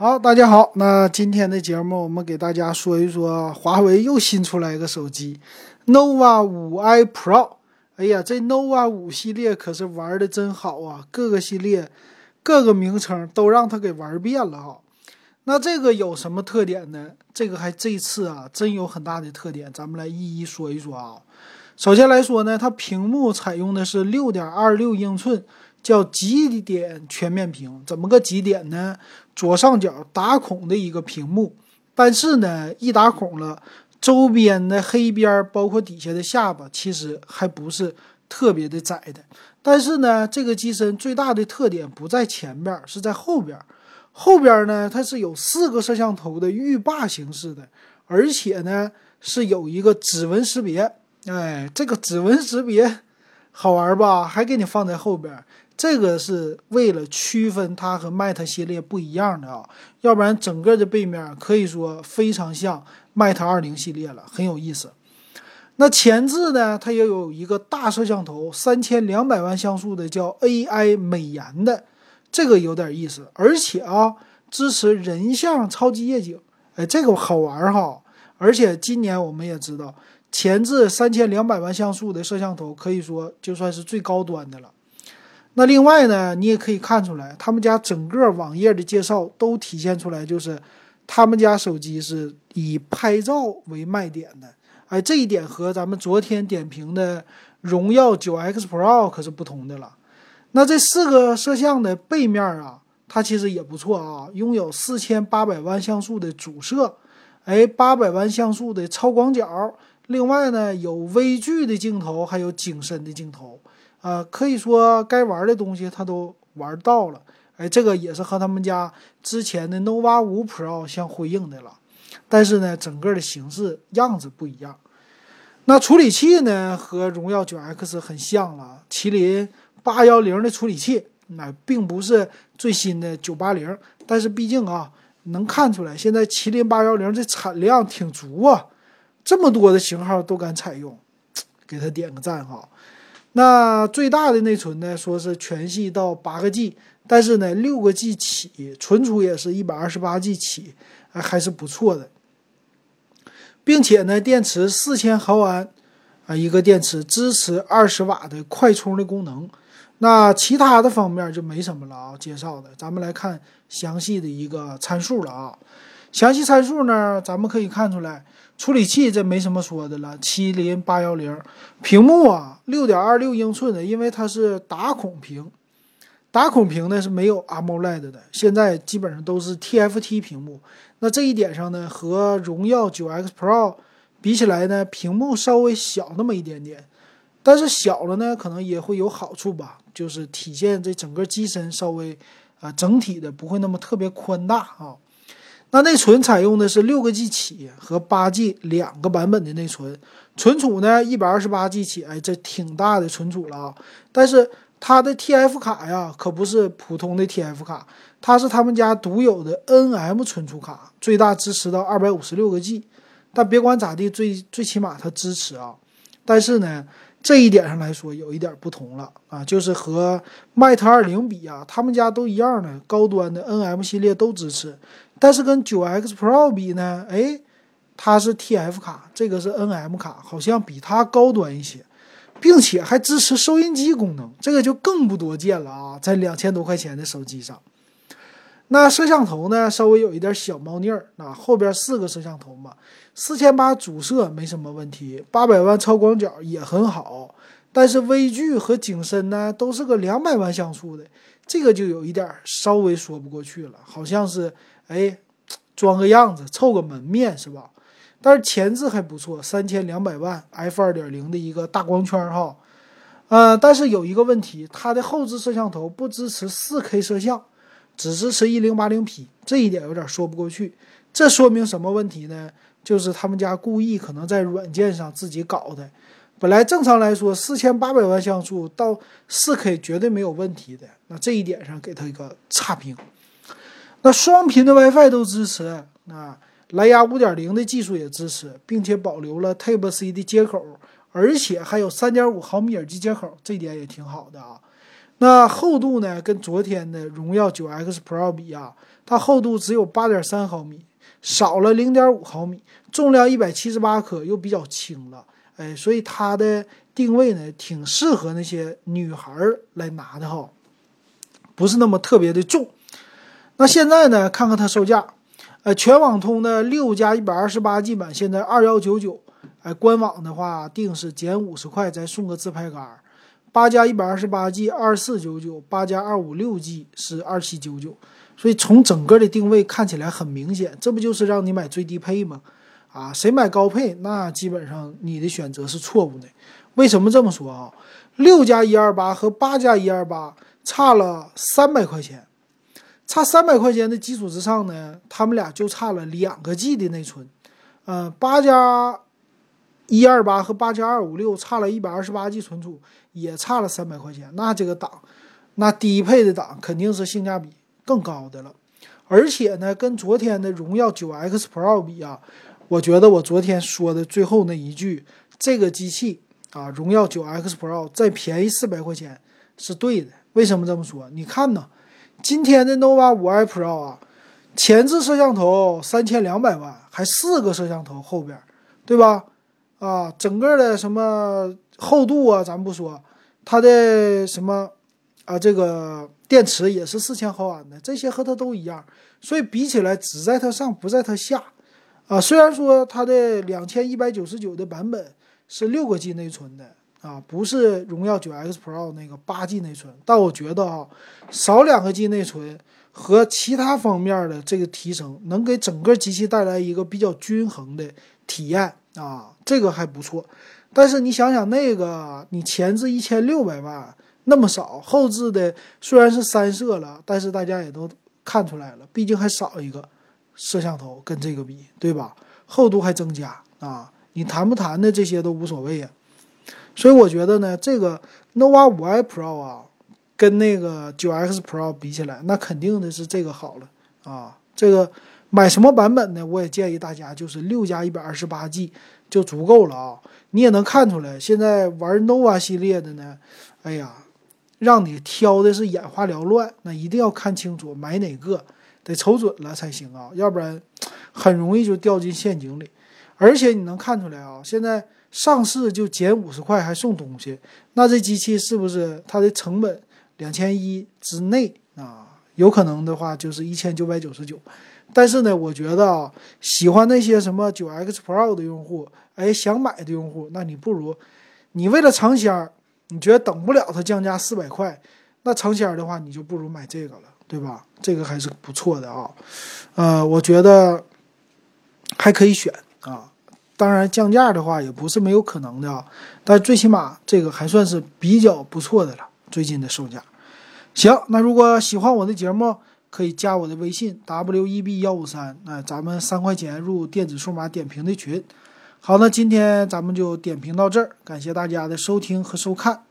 好，大家好，那今天的节目我们给大家说一说华为又新出来一个手机，nova 五 i Pro。哎呀，这 nova 五系列可是玩的真好啊，各个系列各个名称都让它给玩遍了哈。那这个有什么特点呢？这个还这次啊，真有很大的特点，咱们来一一说一说啊。首先来说呢，它屏幕采用的是六点二六英寸。叫极点全面屏，怎么个极点呢？左上角打孔的一个屏幕，但是呢，一打孔了，周边的黑边包括底下的下巴，其实还不是特别的窄的。但是呢，这个机身最大的特点不在前边，是在后边。后边呢，它是有四个摄像头的浴霸形式的，而且呢，是有一个指纹识别。哎，这个指纹识别好玩吧？还给你放在后边。这个是为了区分它和 Mate 系列不一样的啊，要不然整个的背面可以说非常像 Mate 二零系列了，很有意思。那前置呢，它也有一个大摄像头，三千两百万像素的叫 AI 美颜的，这个有点意思。而且啊，支持人像超级夜景，哎，这个好玩哈。而且今年我们也知道，前置三千两百万像素的摄像头，可以说就算是最高端的了。那另外呢，你也可以看出来，他们家整个网页的介绍都体现出来，就是他们家手机是以拍照为卖点的。哎，这一点和咱们昨天点评的荣耀九 X Pro 可是不同的了。那这四个摄像的背面啊，它其实也不错啊，拥有四千八百万像素的主摄，哎，八百万像素的超广角，另外呢有微距的镜头，还有景深的镜头。啊，可以说该玩的东西它都玩到了，哎，这个也是和他们家之前的 nova 五 Pro 相呼应的了，但是呢，整个的形式样子不一样。那处理器呢，和荣耀九 X 很像了，麒麟八幺零的处理器，那并不是最新的九八零，但是毕竟啊，能看出来现在麒麟八幺零这产量挺足啊，这么多的型号都敢采用，给他点个赞哈。那最大的内存呢？说是全系到八个 G，但是呢，六个 G 起，存储也是一百二十八 G 起，还是不错的。并且呢，电池四千毫安啊，一个电池支持二十瓦的快充的功能。那其他的方面就没什么了啊，介绍的。咱们来看详细的一个参数了啊。详细参数呢，咱们可以看出来。处理器这没什么说的了，麒麟八幺零，屏幕啊六点二六英寸的，因为它是打孔屏，打孔屏呢是没有 AMOLED 的，现在基本上都是 TFT 屏幕。那这一点上呢，和荣耀九 X Pro 比起来呢，屏幕稍微小那么一点点，但是小了呢，可能也会有好处吧，就是体现这整个机身稍微啊整体的不会那么特别宽大啊。那内存采用的是六个 G 起和八 G 两个版本的内存，存储呢一百二十八 G 起，哎，这挺大的存储了啊。但是它的 TF 卡呀，可不是普通的 TF 卡，它是他们家独有的 NM 存储卡，最大支持到二百五十六个 G。但别管咋地，最最起码它支持啊。但是呢，这一点上来说有一点不同了啊，就是和 Mate 二零比啊，他们家都一样的高端的 NM 系列都支持。但是跟九 X Pro 比呢？哎，它是 TF 卡，这个是 NM 卡，好像比它高端一些，并且还支持收音机功能，这个就更不多见了啊！在两千多块钱的手机上，那摄像头呢，稍微有一点小猫腻儿，那后边四个摄像头嘛，四千八主摄没什么问题，八百万超广角也很好，但是微距和景深呢，都是个两百万像素的，这个就有一点稍微说不过去了，好像是。哎，装个样子，凑个门面是吧？但是前置还不错，三千两百万 f 二点零的一个大光圈哈。呃，但是有一个问题，它的后置摄像头不支持四 K 摄像，只支持一零八零 P，这一点有点说不过去。这说明什么问题呢？就是他们家故意可能在软件上自己搞的。本来正常来说，四千八百万像素到四 K 绝对没有问题的。那这一点上给它一个差评。那双频的 WiFi 都支持，那蓝牙5.0的技术也支持，并且保留了 Type C 的接口，而且还有3.5毫米耳机接口，这点也挺好的啊。那厚度呢，跟昨天的荣耀 9X Pro 比啊，它厚度只有八点三毫米，少了零点五毫米，重量一百七十八克，又比较轻了，哎，所以它的定位呢，挺适合那些女孩来拿的哈，不是那么特别的重。那现在呢，看看它售价，呃，全网通的六加一百二十八 G 版现在二幺九九，哎，官网的话定是减五十块，再送个自拍杆。八加一百二十八 G 二四九九，八加二五六 G 是二七九九，所以从整个的定位看起来很明显，这不就是让你买最低配吗？啊，谁买高配，那基本上你的选择是错误的。为什么这么说啊？六加一二八和八加一二八差了三百块钱，差三百块钱的基础之上呢，他们俩就差了两个 G 的内存。嗯，八加一二八和八加二五六差了一百二十八 G 存储。也差了三百块钱，那这个档，那低配的档肯定是性价比更高的了。而且呢，跟昨天的荣耀九 X Pro 比啊，我觉得我昨天说的最后那一句，这个机器啊，荣耀九 X Pro 再便宜四百块钱是对的。为什么这么说？你看呢，今天的 nova 五 i Pro 啊，前置摄像头三千两百万，还四个摄像头后边，对吧？啊，整个的什么厚度啊，咱不说。它的什么啊？这个电池也是四千毫安的，这些和它都一样，所以比起来只在它上不在它下，啊，虽然说它的两千一百九十九的版本是六个 G 内存的啊，不是荣耀九 X Pro 那个八 G 内存，但我觉得啊，少两个 G 内存和其他方面的这个提升，能给整个机器带来一个比较均衡的体验啊，这个还不错。但是你想想，那个你前置一千六百万那么少，后置的虽然是三摄了，但是大家也都看出来了，毕竟还少一个摄像头，跟这个比，对吧？厚度还增加啊，你谈不谈的这些都无所谓啊。所以我觉得呢，这个 nova 五 i Pro 啊，跟那个九 X Pro 比起来，那肯定的是这个好了啊。这个买什么版本呢？我也建议大家就是六加一百二十八 G 就足够了啊。你也能看出来，现在玩 nova 系列的呢，哎呀，让你挑的是眼花缭乱。那一定要看清楚买哪个，得瞅准了才行啊，要不然很容易就掉进陷阱里。而且你能看出来啊，现在上市就减五十块还送东西，那这机器是不是它的成本两千一之内啊？有可能的话就是一千九百九十九。但是呢，我觉得啊，喜欢那些什么九 X Pro 的用户。哎，想买的用户，那你不如，你为了尝鲜儿，你觉得等不了它降价四百块，那尝鲜儿的话，你就不如买这个了，对吧？这个还是不错的啊，呃，我觉得还可以选啊。当然降价的话也不是没有可能的啊，但最起码这个还算是比较不错的了。最近的售价，行，那如果喜欢我的节目，可以加我的微信 w e b 幺五三，那咱们三块钱入电子数码点评的群。好，那今天咱们就点评到这儿，感谢大家的收听和收看。